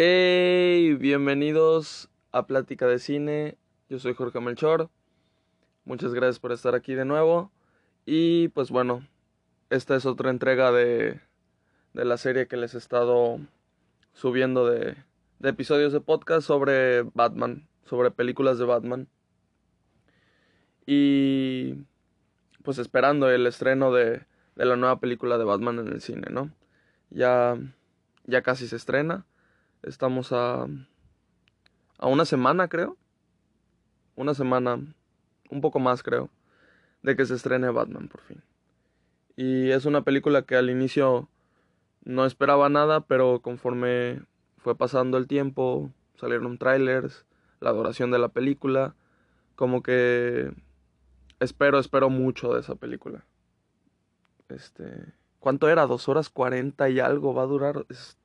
Hey, bienvenidos a Plática de Cine. Yo soy Jorge Melchor. Muchas gracias por estar aquí de nuevo. Y pues bueno, esta es otra entrega de, de la serie que les he estado subiendo de, de episodios de podcast sobre Batman, sobre películas de Batman. Y pues esperando el estreno de, de la nueva película de Batman en el cine, ¿no? Ya, ya casi se estrena. Estamos a, a una semana, creo. Una semana, un poco más, creo, de que se estrene Batman por fin. Y es una película que al inicio no esperaba nada, pero conforme fue pasando el tiempo, salieron trailers, la duración de la película, como que espero, espero mucho de esa película. Este, ¿cuánto era? Dos horas cuarenta y algo va a durar. Es,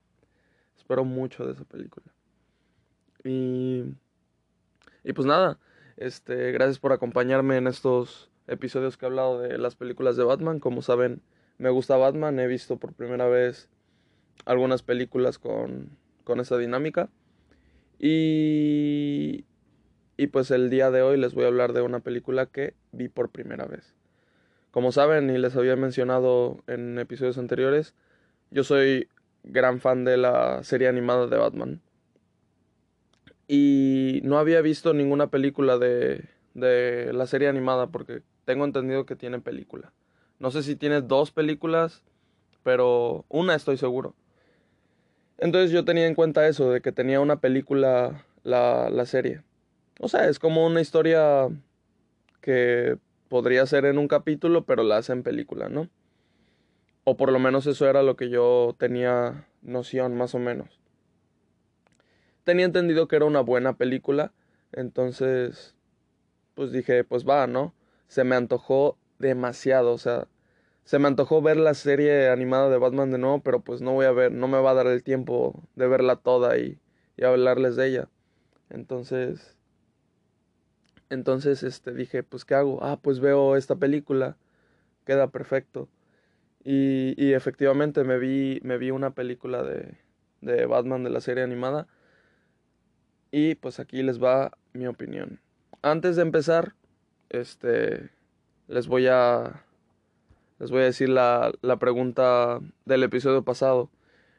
espero mucho de esa película. Y, y pues nada, este, gracias por acompañarme en estos episodios que he hablado de las películas de Batman. Como saben, me gusta Batman, he visto por primera vez algunas películas con, con esa dinámica. Y, y pues el día de hoy les voy a hablar de una película que vi por primera vez. Como saben y les había mencionado en episodios anteriores, yo soy gran fan de la serie animada de Batman. Y no había visto ninguna película de, de la serie animada porque tengo entendido que tiene película. No sé si tiene dos películas, pero una estoy seguro. Entonces yo tenía en cuenta eso, de que tenía una película la, la serie. O sea, es como una historia que podría ser en un capítulo, pero la hace en película, ¿no? O por lo menos eso era lo que yo tenía noción, más o menos. Tenía entendido que era una buena película, entonces, pues dije, pues va, ¿no? Se me antojó demasiado, o sea, se me antojó ver la serie animada de Batman de nuevo, pero pues no voy a ver, no me va a dar el tiempo de verla toda y, y hablarles de ella. Entonces, entonces, este, dije, pues, ¿qué hago? Ah, pues veo esta película, queda perfecto. Y, y efectivamente me vi, me vi una película de, de Batman de la serie animada. Y pues aquí les va mi opinión. Antes de empezar, este, les voy a, les voy a decir la, la pregunta del episodio pasado.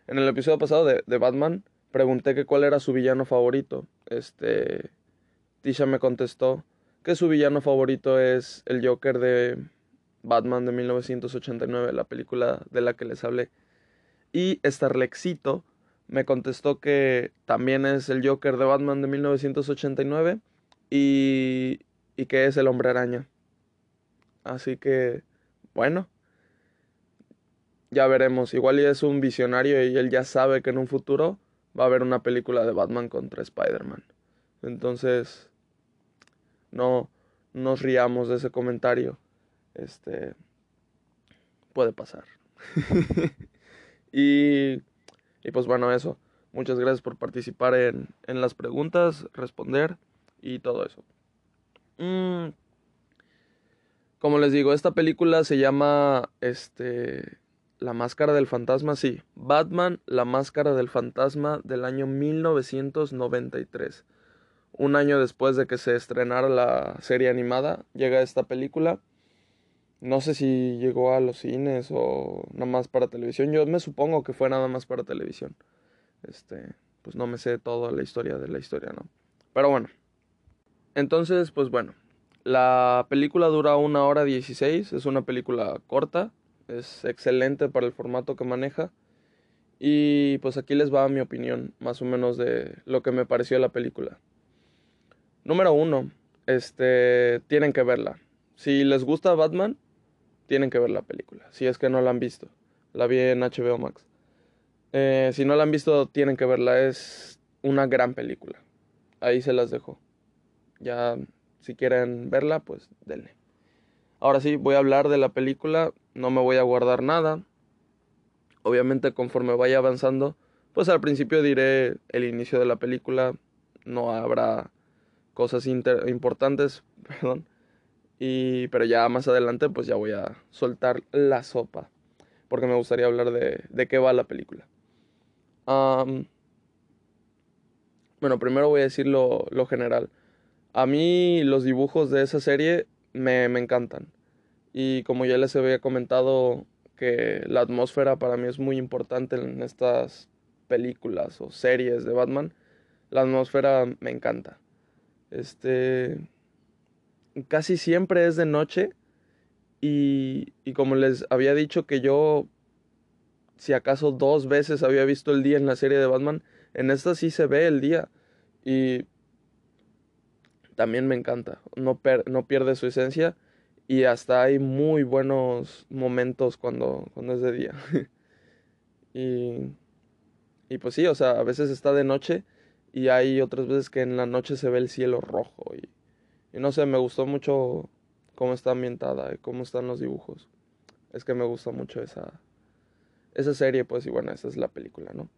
En el episodio pasado de, de Batman, pregunté que cuál era su villano favorito. Este, Tisha me contestó que su villano favorito es el Joker de Batman de 1989, la película de la que les hablé. Y Starlexito me contestó que también es el Joker de Batman de 1989 y, y que es el hombre araña. Así que, bueno, ya veremos. Igual ya es un visionario y él ya sabe que en un futuro va a haber una película de Batman contra Spider-Man. Entonces, no nos riamos de ese comentario. Este puede pasar. y, y pues bueno, eso. Muchas gracias por participar en, en las preguntas, responder y todo eso. Mm. Como les digo, esta película se llama este La Máscara del Fantasma, sí, Batman, La Máscara del Fantasma del año 1993 un año después de que se estrenara la serie animada, llega esta película. No sé si llegó a los cines o nada más para televisión. Yo me supongo que fue nada más para televisión. Este, pues no me sé toda la historia de la historia, ¿no? Pero bueno. Entonces, pues bueno. La película dura una hora dieciséis. Es una película corta. Es excelente para el formato que maneja. Y pues aquí les va mi opinión, más o menos, de lo que me pareció la película. Número uno, este, tienen que verla. Si les gusta Batman, tienen que ver la película. Si es que no la han visto. La vi en HBO Max. Eh, si no la han visto, tienen que verla. Es una gran película. Ahí se las dejo. Ya, si quieren verla, pues denle. Ahora sí, voy a hablar de la película. No me voy a guardar nada. Obviamente, conforme vaya avanzando, pues al principio diré el inicio de la película. No habrá cosas importantes, perdón. Y, pero ya más adelante pues ya voy a soltar la sopa, porque me gustaría hablar de, de qué va la película. Bueno, primero voy a decir lo, lo general. A mí los dibujos de esa serie me, me encantan. Y como ya les había comentado, que la atmósfera para mí es muy importante en estas películas o series de Batman. La atmósfera me encanta. Este. Casi siempre es de noche. Y, y como les había dicho que yo, si acaso dos veces había visto el día en la serie de Batman, en esta sí se ve el día. Y también me encanta. No, no pierde su esencia. Y hasta hay muy buenos momentos cuando, cuando es de día. y, y pues sí, o sea, a veces está de noche y hay otras veces que en la noche se ve el cielo rojo. Y, y no sé, me gustó mucho cómo está ambientada y cómo están los dibujos. Es que me gusta mucho esa, esa serie, pues, y bueno, esa es la película, ¿no?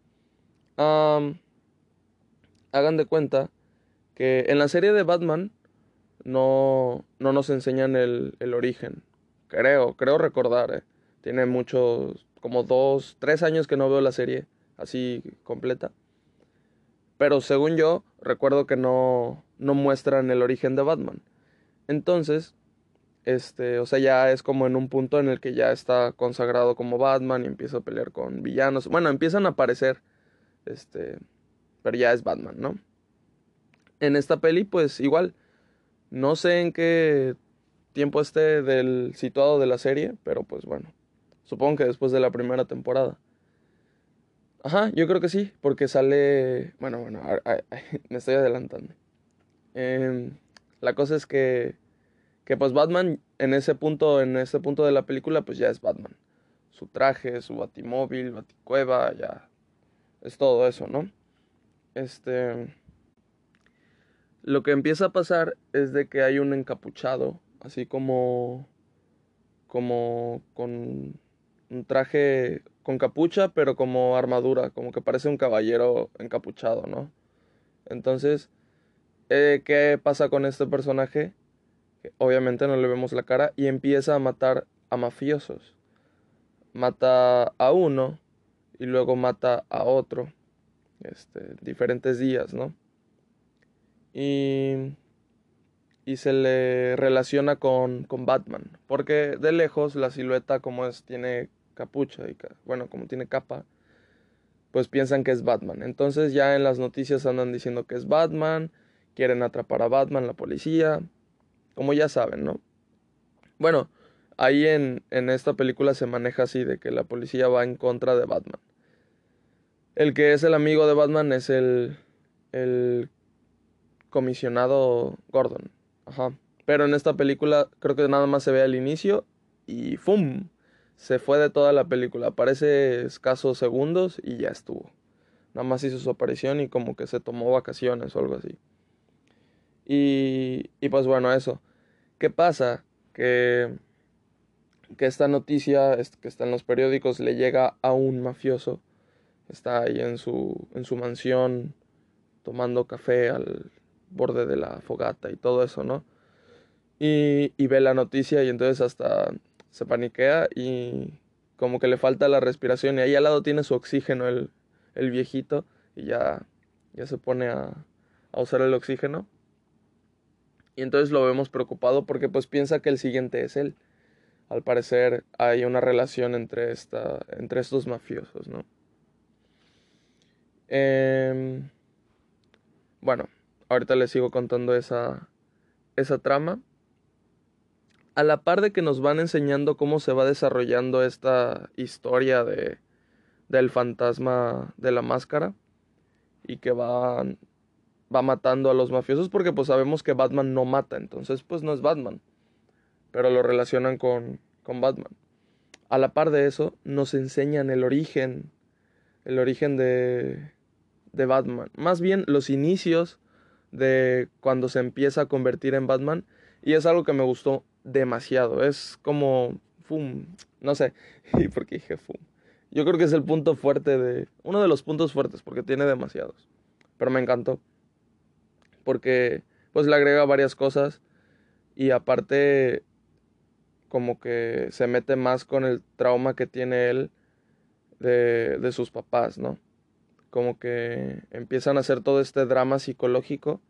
hagan de cuenta que en la serie de Batman no, no nos enseñan el, el origen. Creo, creo recordar. Eh. Tiene muchos, como dos, tres años que no veo la serie así completa. Pero según yo, recuerdo que no, no muestran el origen de Batman. Entonces, este, o sea, ya es como en un punto en el que ya está consagrado como Batman y empieza a pelear con villanos. Bueno, empiezan a aparecer, este, pero ya es Batman, ¿no? En esta peli, pues igual, no sé en qué tiempo esté del situado de la serie, pero pues bueno. Supongo que después de la primera temporada. Ajá, yo creo que sí, porque sale... Bueno, bueno, me estoy adelantando. Em, la cosa es que... Que pues Batman en ese punto, en ese punto de la película, pues ya es Batman. Su traje, su batimóvil, baticueva, ya... Es todo eso, ¿no? Este lo que empieza a pasar es de que hay un encapuchado, así como como con un traje con capucha, pero como armadura, como que parece un caballero encapuchado, ¿no? Entonces, eh, ¿qué pasa con este personaje? obviamente no le vemos la cara y empieza a matar a mafiosos. Mata a uno y luego mata a otro. Este, diferentes días, ¿no? y, y se le relaciona con, con, Batman, porque de lejos la silueta como es, tiene capucha y, bueno, como tiene capa, pues piensan que es Batman. Entonces ya en las noticias andan diciendo que es Batman, quieren atrapar a Batman, la policía, como ya saben, ¿no? Bueno, ahí en, en esta película se maneja así, de que la policía va en contra de Batman. El que es el amigo de Batman es el, el comisionado Gordon. Ajá. Pero en esta película creo que nada más se ve al inicio y ¡fum! Se fue de toda la película. Aparece escasos segundos y ya estuvo. Nada más hizo su aparición y como que se tomó vacaciones o algo así. Y, y pues bueno, eso. ¿Qué pasa? Que, que esta noticia que está en los periódicos le llega a un mafioso. Está ahí en su, en su mansión tomando café al, borde de la fogata y todo eso, ¿no? Y, y ve la noticia y entonces hasta se paniquea y como que le falta la respiración y ahí al lado tiene su oxígeno el, el viejito y ya, ya se pone a, a usar el oxígeno. Y entonces lo vemos preocupado porque pues piensa que el siguiente es él. Al parecer hay una relación entre, esta, entre estos mafiosos, ¿no? Eh, bueno, ahorita les sigo contando esa, esa trama. A la par de que nos van enseñando cómo se va desarrollando esta historia de, del fantasma de la máscara y que va, va matando a los mafiosos porque pues sabemos que Batman no mata, entonces pues no es Batman, pero lo relacionan con, con Batman. A la par de eso nos enseñan el origen, el origen de, de Batman, más bien los inicios de cuando se empieza a convertir en Batman y es algo que me gustó demasiado. Es como, fum, no sé, ¿y por qué dije fum? Yo creo que es el punto fuerte de, uno de los puntos fuertes porque tiene demasiados, pero me encantó porque pues le agrega varias cosas y aparte como que se mete más con el trauma que tiene él de, de sus papás, ¿no? como que empiezan a hacer todo este drama psicológico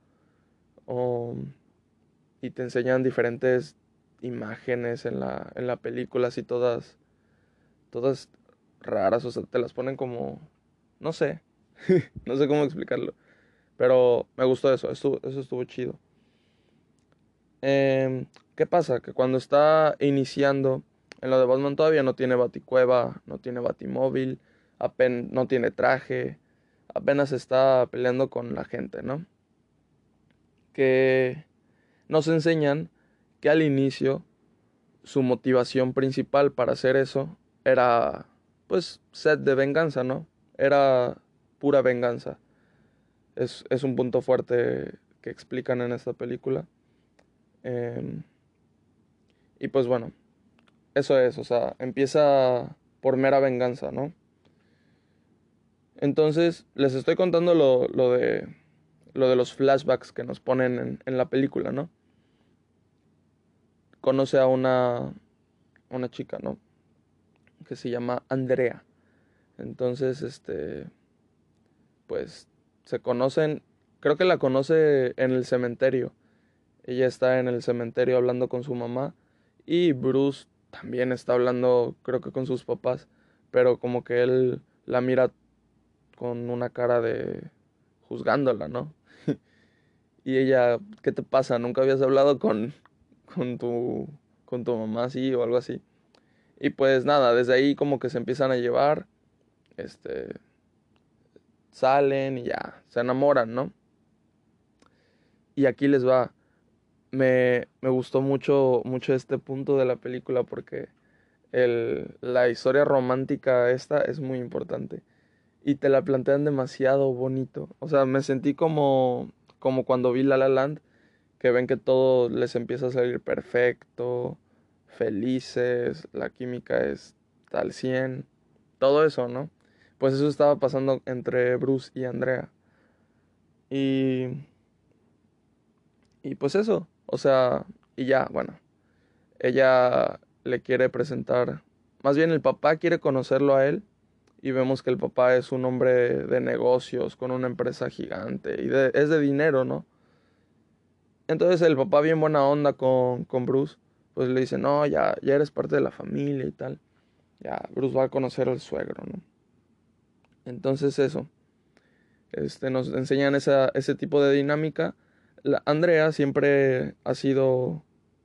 y te enseñan diferentes imágenes en la, en la película, así todas, todas raras, o sea, te las ponen como, no sé, no sé cómo explicarlo, pero me gustó eso, eso, eso estuvo chido. Em, ¿Qué pasa? Que cuando está iniciando en lo de Batman todavía no tiene baticueva, no tiene batimóvil, apenas, no tiene traje, apenas está peleando con la gente, ¿no? Que nos enseñan que al inicio su motivación principal para hacer eso era pues sed de venganza, ¿no? Era pura venganza. Es, es un punto fuerte que explican en esta película. Em, y pues bueno, eso es, o sea, empieza por mera venganza, ¿no? Entonces, les estoy contando lo, lo, de, lo de los flashbacks que nos ponen en, en la película, ¿no? Conoce a una, una chica, ¿no? Que se llama Andrea. Entonces, este, pues, se conocen, creo que la conoce en el cementerio. Ella está en el cementerio hablando con su mamá y Bruce también está hablando, creo que con sus papás, pero como que él la mira con una cara de juzgándola, ¿no? y ella, ¿qué te pasa? ¿Nunca habías hablado con, con, tu, con tu mamá así o algo así? Y pues nada, desde ahí como que se empiezan a llevar, este, salen y ya, se enamoran, ¿no? Y aquí les va, me, me gustó mucho, mucho este punto de la película porque el, la historia romántica esta es muy importante y te la plantean demasiado bonito. O sea, me sentí como, como cuando vi La La Land, que ven que todo les empieza a salir perfecto, felices, la química es tal 100, todo eso, ¿no? Pues eso estaba pasando entre Bruce y Andrea. Y... Y pues eso, o sea, y ya, bueno, ella le quiere presentar, más bien el papá quiere conocerlo a él y vemos que el papá es un hombre de negocios con una empresa gigante y es de dinero, ¿no? Entonces el papá bien buena onda con, con Bruce, pues le dice, no, ya, ya eres parte de la familia y tal. Ya, Bruce va a conocer al suegro, ¿no? Entonces eso, este, nos enseñan esa, ese tipo de dinámica. La Andrea siempre ha sido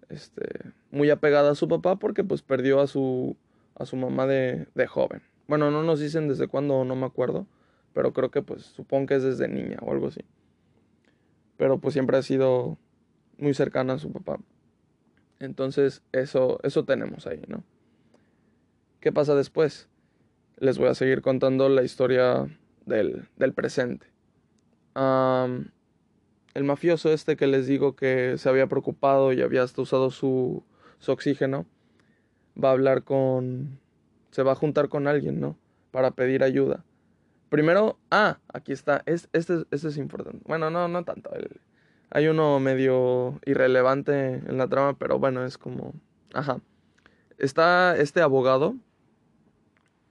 este, muy apegada a su papá porque pues perdió a su, a su mamá de, de joven. Bueno, no nos dicen desde cuándo, no me acuerdo, pero creo que pues supongo que es desde niña o algo así. Pero pues siempre ha sido muy cercana a su papá. Entonces, eso, eso tenemos ahí, ¿no? ¿Qué pasa después? Les voy a seguir contando la historia del, del presente. el mafioso este que les digo que se había preocupado y había usado su, su oxígeno, va a hablar con, se va a juntar con alguien, ¿no? Para pedir ayuda. Primero, ah, aquí está, es, este, este es importante. Bueno, no, no tanto. hay uno medio irrelevante en la trama, pero bueno, es como, ajá. Está este abogado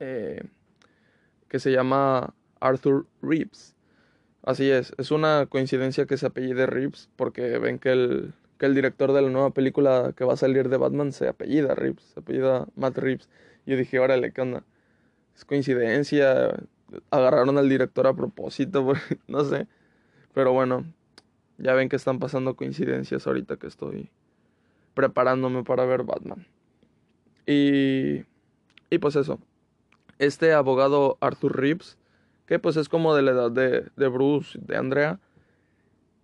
eh, que se llama Arthur Reeves. Así es, es una coincidencia que se apellide Reeves porque ven que el, que el director de la nueva película que va a salir de Batman se apellida Reeves, se apellida Matt Reeves. Yo dije, órale, ¿qué onda? Es coincidencia, agarraron al director a propósito, no sé. Pero bueno, ya ven que están pasando coincidencias ahorita que estoy preparándome para ver Batman. Y, y pues eso. Este abogado Arthur Reeves, que pues es como de la edad de, de Bruce, de Andrea,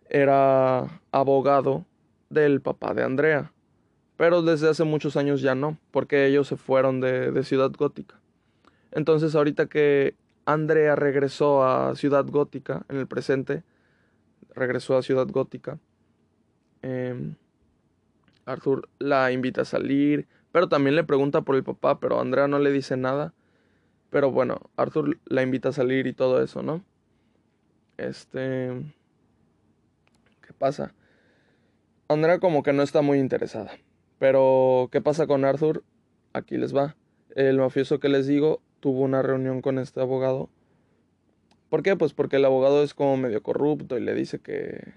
era abogado del papá de Andrea. Pero desde hace muchos años ya no, porque ellos se fueron de, Ciudad Gótica. Entonces ahorita que Andrea regresó a Ciudad Gótica en el presente, regresó a Ciudad Gótica, em, Arthur la invita a salir, pero también le pregunta por el papá, pero Andrea no le dice nada. Pero bueno, Arthur la invita a salir y todo eso, ¿no? Este... ¿Qué pasa? Andrea como que no está muy interesada. Pero, ¿qué pasa con Arthur? Aquí les va. El mafioso que les digo tuvo una reunión con este abogado ¿Por qué? Pues porque el abogado es como medio corrupto y le dice que...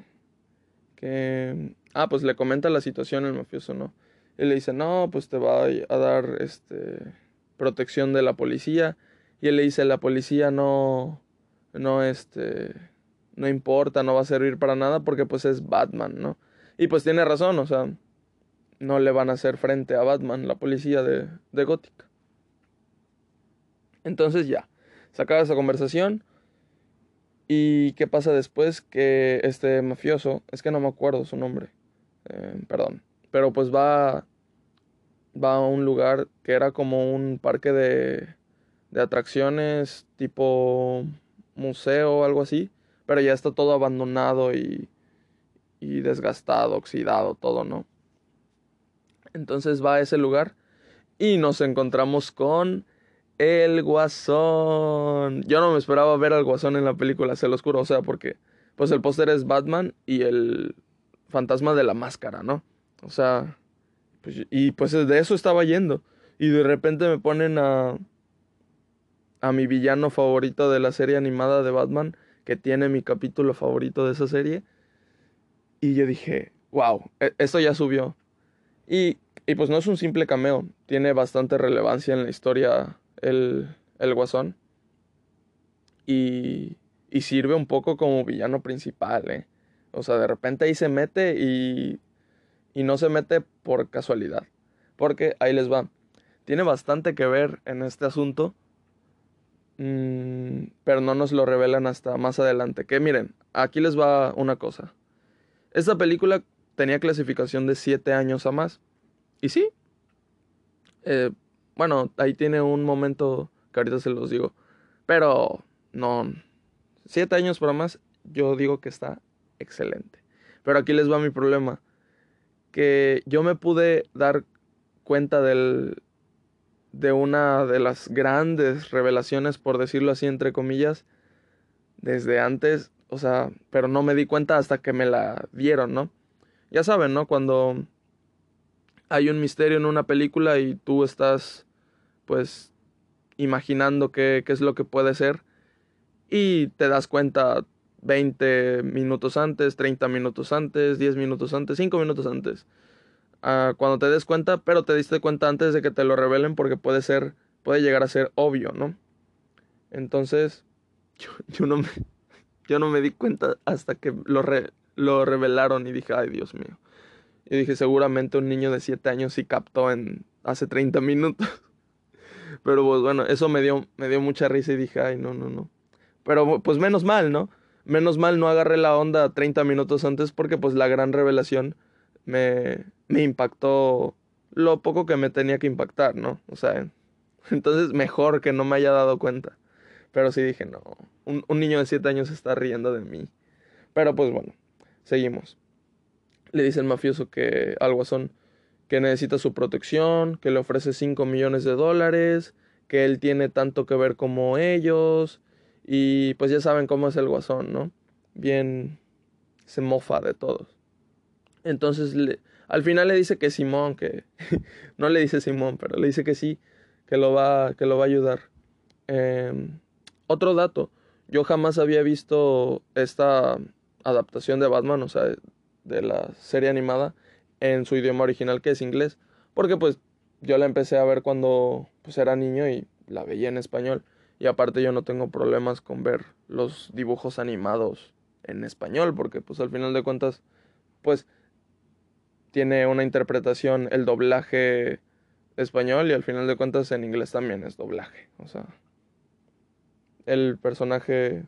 que... Ah, pues le comenta la situación el mafioso, ¿no? Y le dice, no, pues te va a dar este protección de la policía. Y él le dice, la policía no, no, este, no importa, no va a servir para nada porque pues es Batman, ¿no? Y pues tiene razón, o sea, no le van a hacer frente a Batman, la policía de, de Gótica. Entonces ya, se acaba esa conversación. ¿Y qué pasa después? Que este mafioso, es que no me acuerdo su nombre, eh, perdón, pero pues va, va a un lugar que era como un parque de, de atracciones tipo museo o algo así, pero ya está todo abandonado y, y desgastado, oxidado, todo, ¿no? Entonces va a ese lugar y nos encontramos con el Guasón. Yo no me esperaba ver al Guasón en la película, se lo juro, o sea, porque pues el póster es Batman y el fantasma de la máscara, ¿no? O sea, pues, y pues de eso estaba yendo. Y de repente me ponen a a mi villano favorito de la serie animada de Batman, que tiene mi capítulo favorito de esa serie. Y yo dije, wow, e-, esto ya subió. Y, y pues no es un simple cameo, tiene bastante relevancia en la historia el, el guasón. Y, y sirve un poco como villano principal, ¿eh? O sea, de repente ahí se mete y, y no se mete por casualidad. Porque ahí les va. Tiene bastante que ver en este asunto Mm, pero no nos lo revelan hasta más adelante. Que miren, aquí les va una cosa. Esta película tenía clasificación de 7 años a más. Y sí. Eh, bueno, ahí tiene un momento que ahorita se los digo. Pero no. 7 años para más, yo digo que está excelente. Pero aquí les va mi problema. Que yo me pude dar cuenta del, de una de las grandes revelaciones, por decirlo así, entre comillas, desde antes, o sea, pero no me di cuenta hasta que me la dieron, ¿no? Ya saben, ¿no? Cuando hay un misterio en una película y tú estás, pues, imaginando qué, qué es lo que puede ser y te das cuenta 20 minutos antes, 30 minutos antes, 10 minutos antes, 5 minutos antes cuando te des cuenta, pero te diste cuenta antes de que te lo revelen porque puede ser, puede llegar a ser obvio, ¿no? Entonces, yo, no, me, yo no me di cuenta hasta que lo, lo revelaron y dije, ay Dios mío. Y dije, seguramente un niño de 7 años sí captó en hace 30 minutos. Pero pues bueno, eso me dio, me dio mucha risa y dije, ay, no, no, no. Pero pues menos mal, ¿no? Menos mal no agarré la onda 30 minutos antes porque pues la gran revelación me, me impactó lo poco que me tenía que impactar, ¿no? O sea, entonces mejor que no me haya dado cuenta. Pero sí dije, no, un, niño de 7 años está riendo de mí. Pero pues bueno, seguimos. Le dice el mafioso que algo son que necesita su protección, que le ofrece 5 millones de dólares, que él tiene tanto que ver como ellos, y pues ya saben cómo es el guasón, ¿no? Bien se mofa de todos. Entonces le, al final le dice que Simón, que no le dice Simón, pero le dice que sí, que lo va, que lo va a ayudar. Em, otro dato, yo jamás había visto esta adaptación de Batman, o sea, de la serie animada, en su idioma original, que es inglés, porque pues yo la empecé a ver cuando pues era niño y la veía en español. Y aparte yo no tengo problemas con ver los dibujos animados en español, porque pues al final de cuentas, pues tiene una interpretación, el doblaje español y al final de cuentas en inglés también es doblaje. O sea, el personaje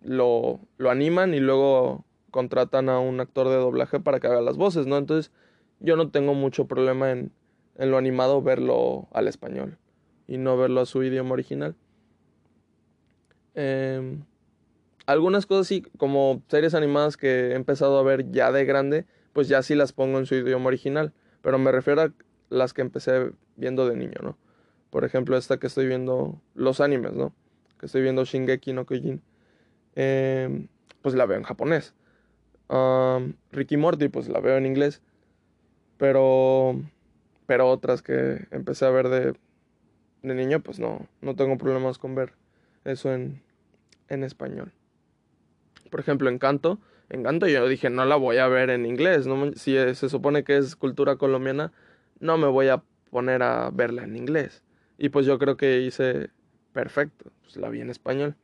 lo, lo animan y luego contratan a un actor de doblaje para que haga las voces, ¿no? Entonces yo no tengo mucho problema en, en lo animado verlo al español y no verlo a su idioma original. Em, algunas cosas sí, como series animadas que he empezado a ver ya de grande, pues ya sí las pongo en su idioma original. Pero me refiero a las que empecé viendo de niño, ¿no? Por ejemplo, esta que estoy viendo, los animes, ¿no? Que estoy viendo Shingeki no Kyojin. Em, pues la veo en japonés. Ricky Morty, pues la veo en inglés. Pero, pero otras que empecé a ver de, de niño, pues no, no tengo problemas con ver eso en, en español. Por ejemplo, Encanto. Encanto yo dije, no la voy a ver en inglés. Si se supone que es cultura colombiana, no me voy a poner a verla en inglés. Y pues yo creo que hice perfecto. Pues la vi en español.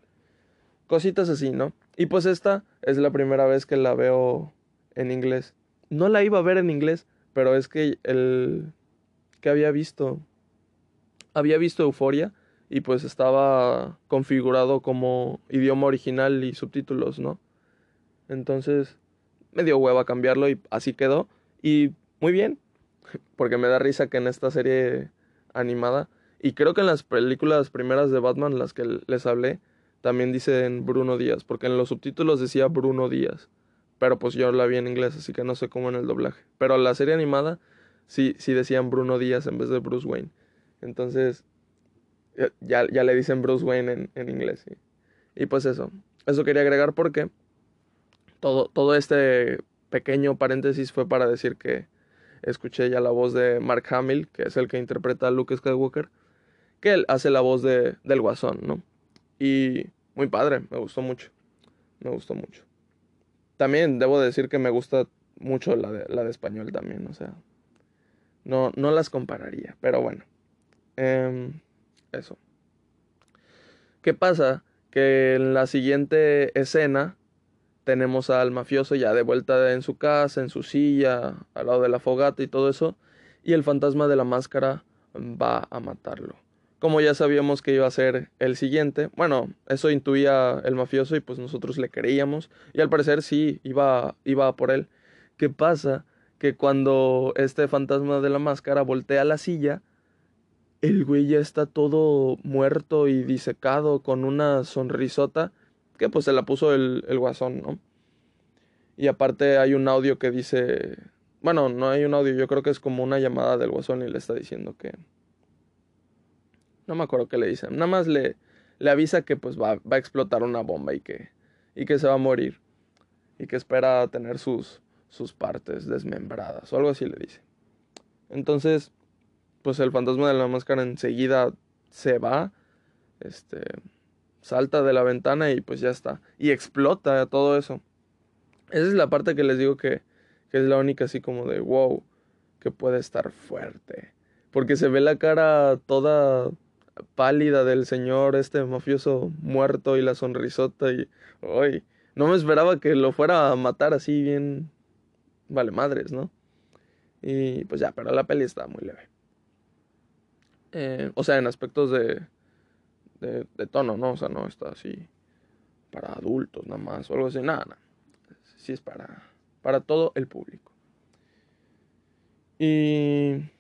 Cositas así, ¿no? Y pues esta es la primera vez que la veo en inglés. No la iba a ver en inglés, pero es que el que había visto había visto Euforia y pues estaba configurado como idioma original y subtítulos, ¿no? Entonces me dio hueva cambiarlo y así quedó y muy bien, porque me da risa que en esta serie animada y creo que en las películas primeras de Batman, las que les hablé, también dicen Bruno Díaz, porque en los subtítulos decía Bruno Díaz. Pero pues yo la vi en inglés, así que no sé cómo en el doblaje. Pero la serie animada sí, sí decían Bruno Díaz en vez de Bruce Wayne. Entonces, ya, ya le dicen Bruce Wayne en, en inglés. Y pues eso, eso quería agregar porque todo, todo este pequeño paréntesis fue para decir que escuché ya la voz de Mark Hamill, que es el que interpreta a Luke Skywalker, que él hace la voz de, del guasón, ¿no? Y muy padre, me gustó mucho. Me gustó mucho. También debo decir que me gusta mucho la de, la de español también, o sea. No, no las compararía, pero bueno. Em, eso. ¿Qué pasa? Que en la siguiente escena tenemos al mafioso ya de vuelta en su casa, en su silla, al lado de la fogata y todo eso, y el fantasma de la máscara va a matarlo como ya sabíamos que iba a ser el siguiente. Bueno, eso intuía el mafioso y pues nosotros le creíamos. Y al parecer sí, iba, iba por él. ¿Qué pasa? Que cuando este fantasma de la máscara voltea la silla, el güey ya está todo muerto y disecado con una sonrisota que pues se la puso el, el guasón, ¿no? Y aparte hay un audio que dice... Bueno, no hay un audio, yo creo que es como una llamada del guasón y le está diciendo que no me acuerdo qué le dicen. Nada más le, le avisa que pues va, va, a explotar una bomba y que, y que se va a morir. Y que espera tener sus, sus partes desmembradas o algo así le dice. Entonces, pues el fantasma de la máscara enseguida se va. Este salta de la ventana y pues ya está. Y explota todo eso. Esa es la parte que les digo que, es la única así como de wow, que puede estar fuerte. Porque se ve la cara toda pálida del señor, este mafioso muerto y la sonrisota y... hoy no me esperaba que lo fuera a matar así bien... Vale, madres, ¿no? Y pues ya, pero la peli está muy leve. Eh, o sea, en aspectos de, de, tono, ¿no? O sea, no está así para adultos nada más o algo así. Nada, nada. Sí es para, para todo el público. Y...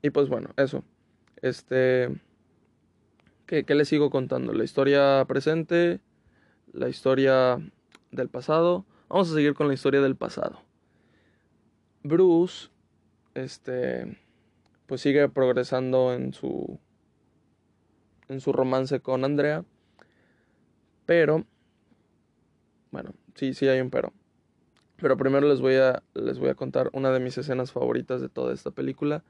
Y pues bueno, eso. Este. ¿qué, ¿Qué les sigo contando? La historia presente, la historia del pasado. Vamos a seguir con la historia del pasado. Bruce, este, pues sigue progresando en su, en su romance con Andrea. Pero, bueno, sí, sí hay un pero. Pero primero les voy a, les voy a contar una de mis escenas favoritas de toda esta película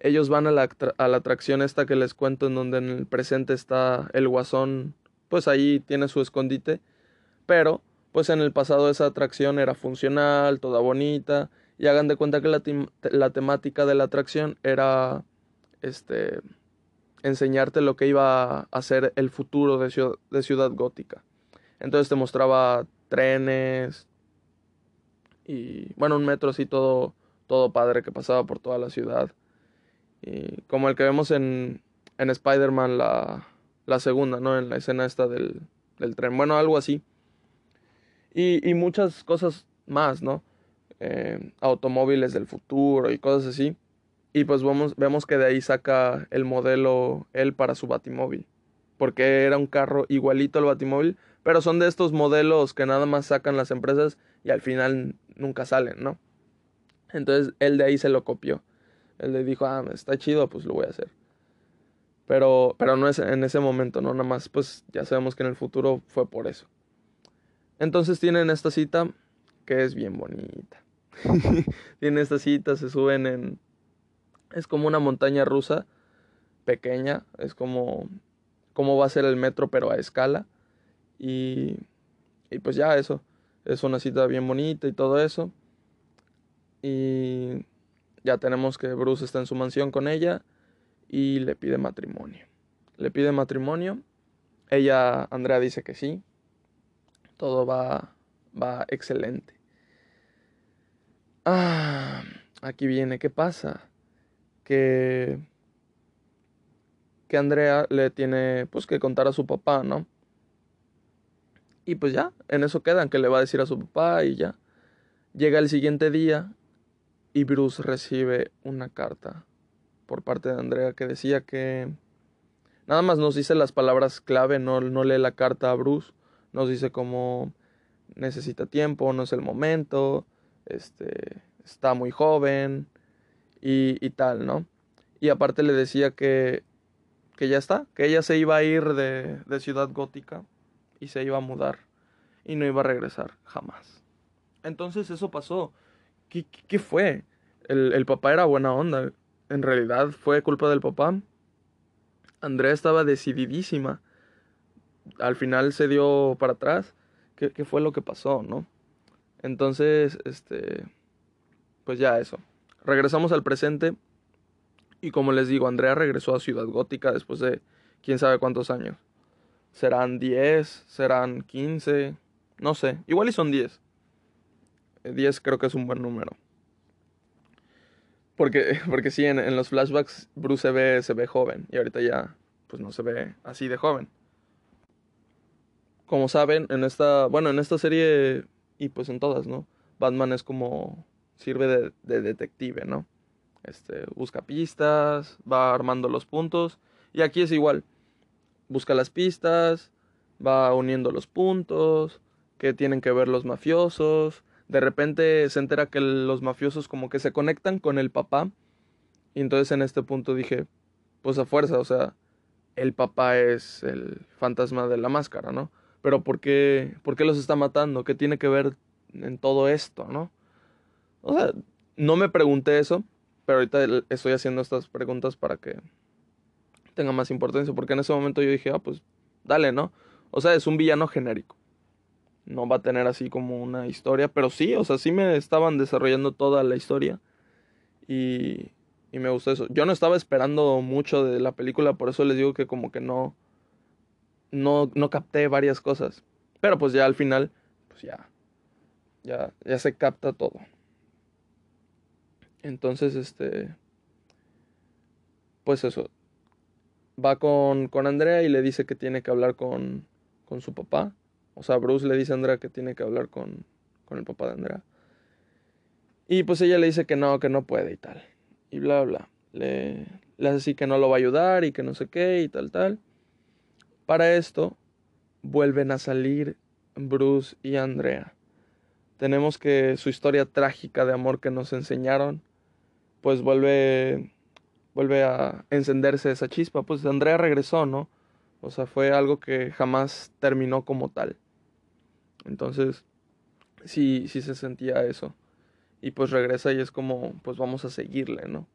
ellos van a la, a la atracción esta que les cuento en donde en el presente está el guasón, pues ahí tiene su escondite, pero pues en el pasado esa atracción era funcional, toda bonita, y hagan de cuenta que la, la temática de la atracción era este enseñarte lo que iba a ser el futuro de ciudad, de ciudad gótica. Entonces te mostraba trenes y bueno, un metro así todo todo padre que pasaba por toda la ciudad. Y como el que vemos en, en Spider-Man la, la, segunda, ¿no? En la escena esta del, del tren. Bueno, algo así. Y, y muchas cosas más, ¿no? Eh, automóviles del futuro y cosas así. Y pues vemos, vemos que de ahí saca el modelo él para su batimóvil. Porque era un carro igualito al batimóvil. Pero son de estos modelos que nada más sacan las empresas y al final nunca salen, ¿no? Entonces él de ahí se lo copió. Él le dijo, ah, está chido, pues lo voy a hacer. Pero, pero no es en ese momento, ¿no? Nada más, pues ya sabemos que en el futuro fue por eso. Entonces tienen esta cita que es bien bonita. tienen esta cita, se suben en... Es como una montaña rusa pequeña, es como... Como va a ser el metro, pero a escala. Y, y pues ya eso. Es una cita bien bonita y todo eso. Y ya tenemos que Bruce está en su mansión con ella y le pide matrimonio. Le pide matrimonio. Ella, Andrea, dice que sí. Todo va, va excelente. Ah, aquí viene, ¿qué pasa? Que, que Andrea le tiene pues que contar a su papá, ¿no? Y pues ya, en eso quedan, que le va a decir a su papá y ya. Llega el siguiente día y Bruce recibe una carta por parte de Andrea que decía que nada más nos dice las palabras clave, no, no lee la carta a Bruce, nos dice como necesita tiempo, no es el momento, este, está muy joven y, y tal, ¿no? Y aparte le decía que, que ya está, que ella se iba a ir de, de Ciudad Gótica y se iba a mudar y no iba a regresar jamás. Entonces eso pasó. ¿Qué, qué fue? El, el, papá era buena onda. En realidad fue culpa del papá. Andrea estaba decididísima. Al final se dio para atrás. ¿Qué, qué fue lo que pasó, no? Entonces, este. Pues ya eso. Regresamos al presente. Y como les digo, Andrea regresó a Ciudad Gótica después de quién sabe cuántos años. Serán 10, serán 15, no sé. Igual y son 10. 10 creo que es un buen número. Porque, porque sí, en, en, los flashbacks Bruce se ve, se ve joven y ahorita ya pues no se ve así de joven. Como saben, en esta, bueno, en esta serie y pues en todas, ¿no? Batman es como sirve de, de detective, ¿no? Este, busca pistas, va armando los puntos y aquí es igual. Busca las pistas, va uniendo los puntos, que tienen que ver los mafiosos, de repente se entera que los mafiosos como que se conectan con el papá. Y entonces en este punto dije, pues a fuerza, o sea, el papá es el fantasma de la máscara, ¿no? Pero ¿por qué, por qué los está matando? ¿Qué tiene que ver en todo esto, no? O sea, no me pregunté eso, pero ahorita estoy haciendo estas preguntas para que tenga más importancia, porque en ese momento yo dije, ah, pues dale, ¿no? O sea, es un villano genérico no va a tener así como una historia, pero sí, o sea, sí me estaban desarrollando toda la historia y, y me gustó eso. Yo no estaba esperando mucho de la película, por eso les digo que como que no, no, no capté varias cosas, pero pues ya al final, pues ya, ya, ya se capta todo. Entonces, este, pues eso, va con, con Andrea y le dice que tiene que hablar con, con su papá o sea, Bruce le dice a Andrea que tiene que hablar con, con el papá de Andrea. Y pues ella le dice que no, que no puede y tal. Y bla, bla. Le, le hace así que no lo va a ayudar y que no sé qué y tal, tal. Para esto, vuelven a salir Bruce y Andrea. Tenemos que su historia trágica de amor que nos enseñaron, pues vuelve, vuelve a encenderse esa chispa. Pues Andrea regresó, ¿no? O sea, fue algo que jamás terminó como tal. Entonces, sí, sí se sentía eso. Y pues regresa y es como, pues vamos a seguirle, ¿no?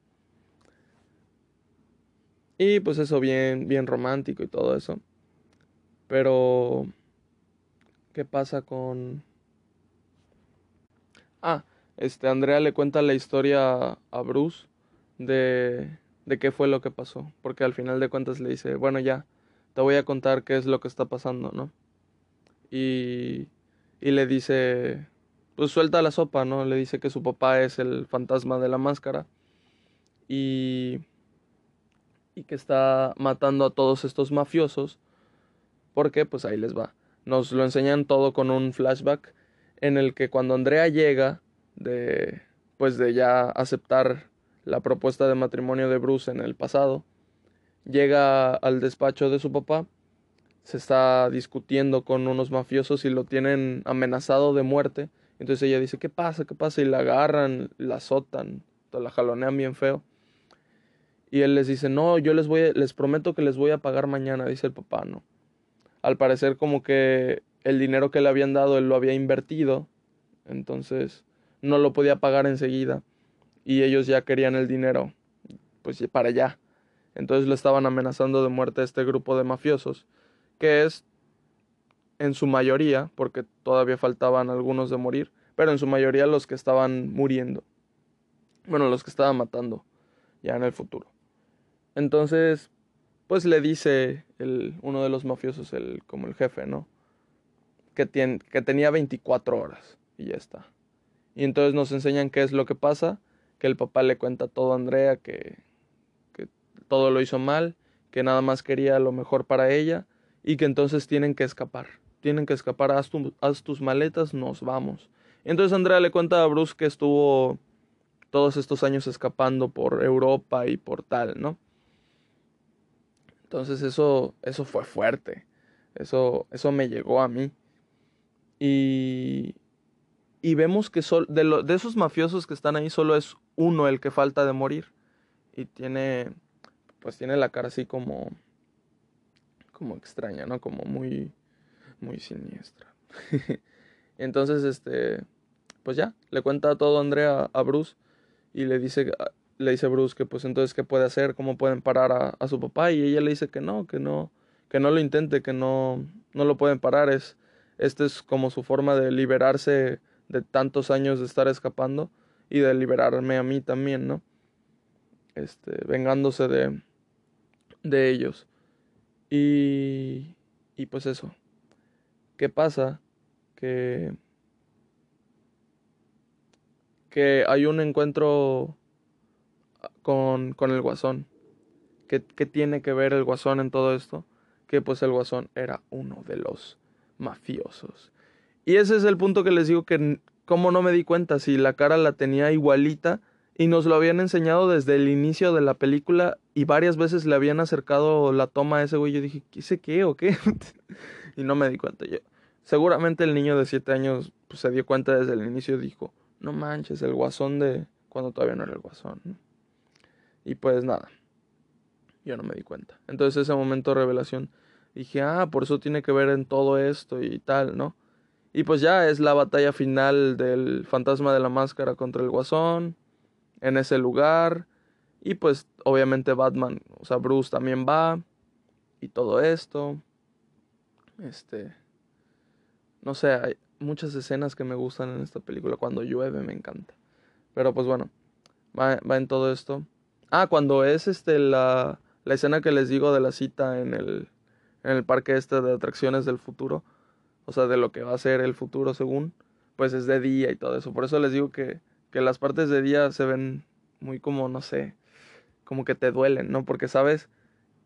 Y pues eso bien, bien romántico y todo eso. Pero, ¿qué pasa con... Ah, este, Andrea le cuenta la historia a Bruce de, de qué fue lo que pasó. Porque al final de cuentas le dice, bueno, ya, te voy a contar qué es lo que está pasando, ¿no? Y y le dice, pues suelta la sopa, ¿no? Le dice que su papá es el fantasma de la máscara y, y que está matando a todos estos mafiosos, porque pues ahí les va. Nos lo enseñan todo con un flashback en el que cuando Andrea llega de pues de ya aceptar la propuesta de matrimonio de Bruce en el pasado, llega al despacho de su papá se está discutiendo con unos mafiosos y lo tienen amenazado de muerte. Entonces ella dice, ¿qué pasa? ¿Qué pasa? Y la agarran, la azotan, la jalonean bien feo. Y él les dice, no, yo les voy, les prometo que les voy a pagar mañana, dice el papá, ¿no? Al parecer como que el dinero que le habían dado él lo había invertido, entonces no lo podía pagar enseguida. Y ellos ya querían el dinero, pues para allá. Entonces le estaban amenazando de muerte a este grupo de mafiosos que es en su mayoría, porque todavía faltaban algunos de morir, pero en su mayoría los que estaban muriendo. Bueno, los que estaban matando ya en el futuro. Entonces, pues le dice el, uno de los mafiosos, el, como el jefe, ¿no? Que, tiene, que tenía 24 horas y ya está. Y entonces nos enseñan qué es lo que pasa, que el papá le cuenta todo a Andrea, que, que todo lo hizo mal, que nada más quería lo mejor para ella y que entonces tienen que escapar. Tienen que escapar, haz, haz tus maletas, nos vamos. Entonces Andrea le cuenta a Bruce que estuvo todos estos años escapando por Europa y por tal, ¿no? Entonces eso, eso fue fuerte. Eso, eso me llegó a mí. Y, y vemos que de, de esos mafiosos que están ahí solo es uno el que falta de morir. Y tiene, pues tiene la cara así como, como extraña, ¿no? Como muy, muy siniestra. Entonces, este, pues ya, le cuenta todo Andrea a Bruce y le dice, le dice Bruce que pues entonces qué puede hacer, cómo pueden parar a, a, su papá y ella le dice que no, que no, que no lo intente, que no, no lo pueden parar, es, este es como su forma de liberarse de tantos años de estar escapando y de liberarme a mí también, ¿no? Este, vengándose de, de ellos. Y, y pues eso. ¿Qué pasa? Que, que hay un encuentro con, con el guasón. ¿Qué, ¿Qué tiene que ver el guasón en todo esto? Que pues el guasón era uno de los mafiosos. Y ese es el punto que les digo que como no me di cuenta si la cara la tenía igualita y nos lo habían enseñado desde el inicio de la película y varias veces le habían acercado la toma a ese güey. Yo dije, ¿qué sé qué o qué? y no me di cuenta. Yo, seguramente el niño de 7 años pues, se dio cuenta desde el inicio y dijo, no manches, el guasón de cuando todavía no era el guasón. Y pues nada, yo no me di cuenta. Entonces ese momento de revelación dije, ah, por eso tiene que ver en todo esto y tal, ¿no? Y pues ya es la batalla final del fantasma de la máscara contra el guasón en ese lugar. Y pues obviamente Batman, o sea, Bruce también va. Y todo esto. Este... No sé, hay muchas escenas que me gustan en esta película. Cuando llueve me encanta. Pero pues bueno, va, va en todo esto. Ah, cuando es este la, la escena que les digo de la cita en el, en el parque este de atracciones del futuro. O sea, de lo que va a ser el futuro según. Pues es de día y todo eso. Por eso les digo que que las partes de día se ven muy como, no sé, como que te duelen, ¿no? Porque sabes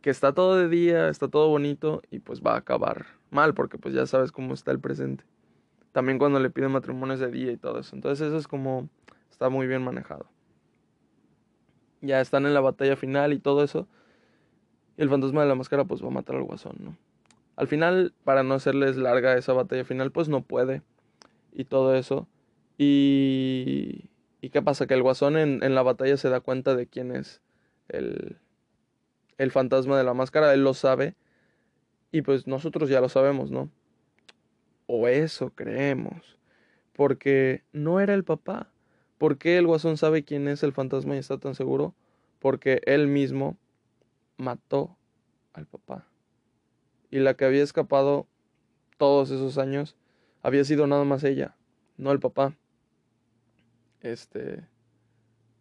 que está todo de día, está todo bonito y pues va a acabar mal porque pues ya sabes cómo está el presente. También cuando le piden matrimonios de día y todo eso. Entonces eso es como, está muy bien manejado. Ya están en la batalla final y todo eso. Y el fantasma de la máscara pues va a matar al guasón, ¿no? Al final, para no hacerles larga esa batalla final, pues no puede. Y todo eso. Y ¿Y qué pasa? Que el guasón en, en, la batalla se da cuenta de quién es el, el fantasma de la máscara, él lo sabe y pues nosotros ya lo sabemos, ¿no? O eso creemos, porque no era el papá. ¿Por qué el guasón sabe quién es el fantasma y está tan seguro? Porque él mismo mató al papá. Y la que había escapado todos esos años había sido nada más ella, no el papá este,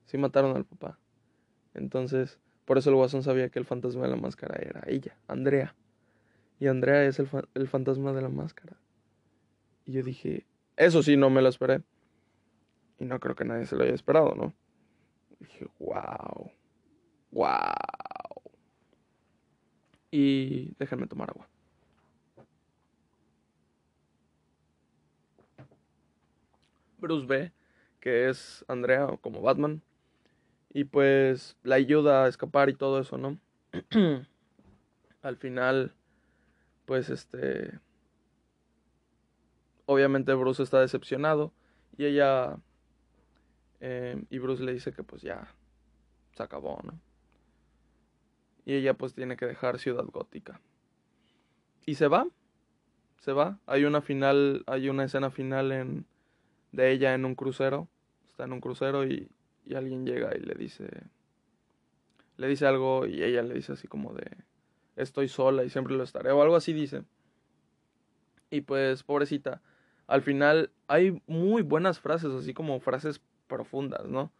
sí mataron al papá. Entonces, por eso el guasón sabía que el fantasma de la máscara era ella, Andrea. Y Andrea es el, el fantasma de la máscara. Y yo dije, eso sí, no me lo esperé. Y no creo que nadie se lo haya esperado, ¿no? dije, wow, wow. Y déjenme tomar agua. Bruce B que es Andrea como Batman. Y pues la ayuda a escapar y todo eso, ¿no? Al final, pues este... Obviamente Bruce está decepcionado y ella... Eh, y Bruce le dice que pues ya se acabó, ¿no? Y ella pues tiene que dejar Ciudad Gótica. Y se va, se va. Hay una final, hay una escena final en de ella en un crucero. Está en un crucero y, y alguien llega y le dice, le dice algo y ella le dice así como de, estoy sola y siempre lo estaré, o algo así dice. Y pues, pobrecita, al final hay muy buenas frases, así como frases profundas, ¿no?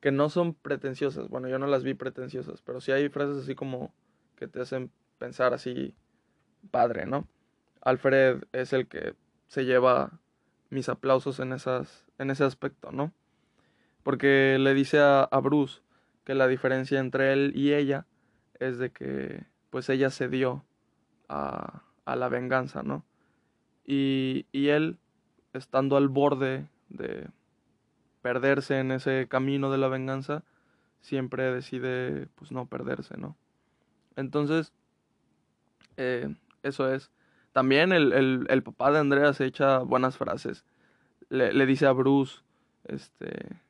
Que no son pretenciosas. Bueno, yo no las vi pretenciosas, pero sí hay frases así como que te hacen pensar así, padre, ¿no? Alfred es el que se lleva mis aplausos en, esas, en ese aspecto, ¿no? Porque le dice a, a Bruce que la diferencia entre él y ella es de que pues ella cedió a, a la venganza, ¿no? Y, y él, estando al borde de perderse en ese camino de la venganza, siempre decide pues no perderse, ¿no? Entonces, eh, eso es. También el, el, papá de Andrea se echa buenas frases. Le, le dice a Bruce, este,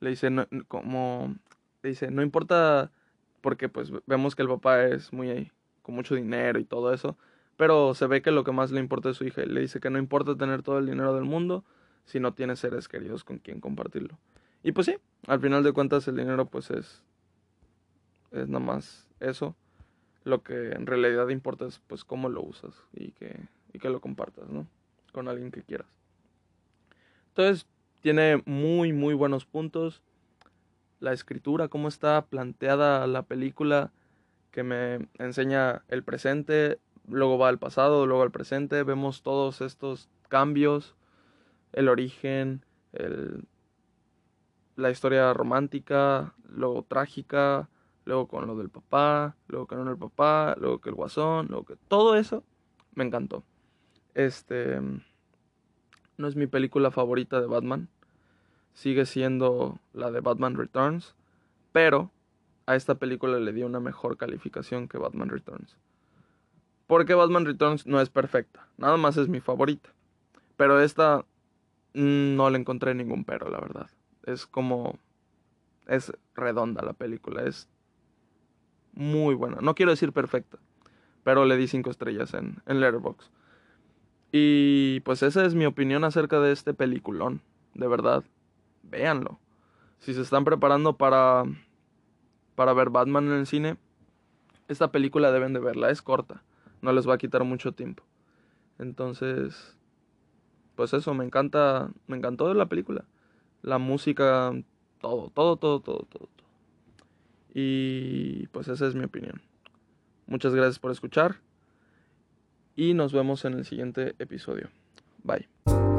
le dice, no, como, le dice, no importa, porque pues vemos que el papá es muy, con mucho dinero y todo eso, pero se ve que lo que más le importa es su hija. Le dice que no importa tener todo el dinero del mundo si no tiene seres queridos con quien compartirlo. Y pues sí, al final de cuentas el dinero pues es, es nada más eso lo que en realidad importa es pues cómo lo usas y que, y que lo compartas, ¿no? Con alguien que quieras. Entonces, tiene muy, muy buenos puntos. La escritura, cómo está planteada la película, que me enseña el presente, luego va al pasado, luego al presente, vemos todos estos cambios, el origen, el, la historia romántica, lo trágica, luego con lo del papá, luego con el papá, luego que el guasón, luego que todo eso me encantó. Este no es mi película favorita de Batman. Sigue siendo la de Batman Returns, pero a esta película le di una mejor calificación que Batman Returns. Porque Batman Returns no es perfecta, nada más es mi favorita. Pero esta no le encontré ningún pero, la verdad. Es como es redonda la película, es muy buena. No quiero decir perfecta, pero le di cinco estrellas en, en Letterboxd. Y pues esa es mi opinión acerca de este peliculón. De verdad, véanlo. Si se están preparando para, para ver Batman en el cine, esta película deben de verla. Es corta, no les va a quitar mucho tiempo. Entonces, pues eso, me encanta, me encantó la película. La música, todo, todo, todo, todo, todo. Y pues esa es mi opinión. Muchas gracias por escuchar y nos vemos en el siguiente episodio. Bye.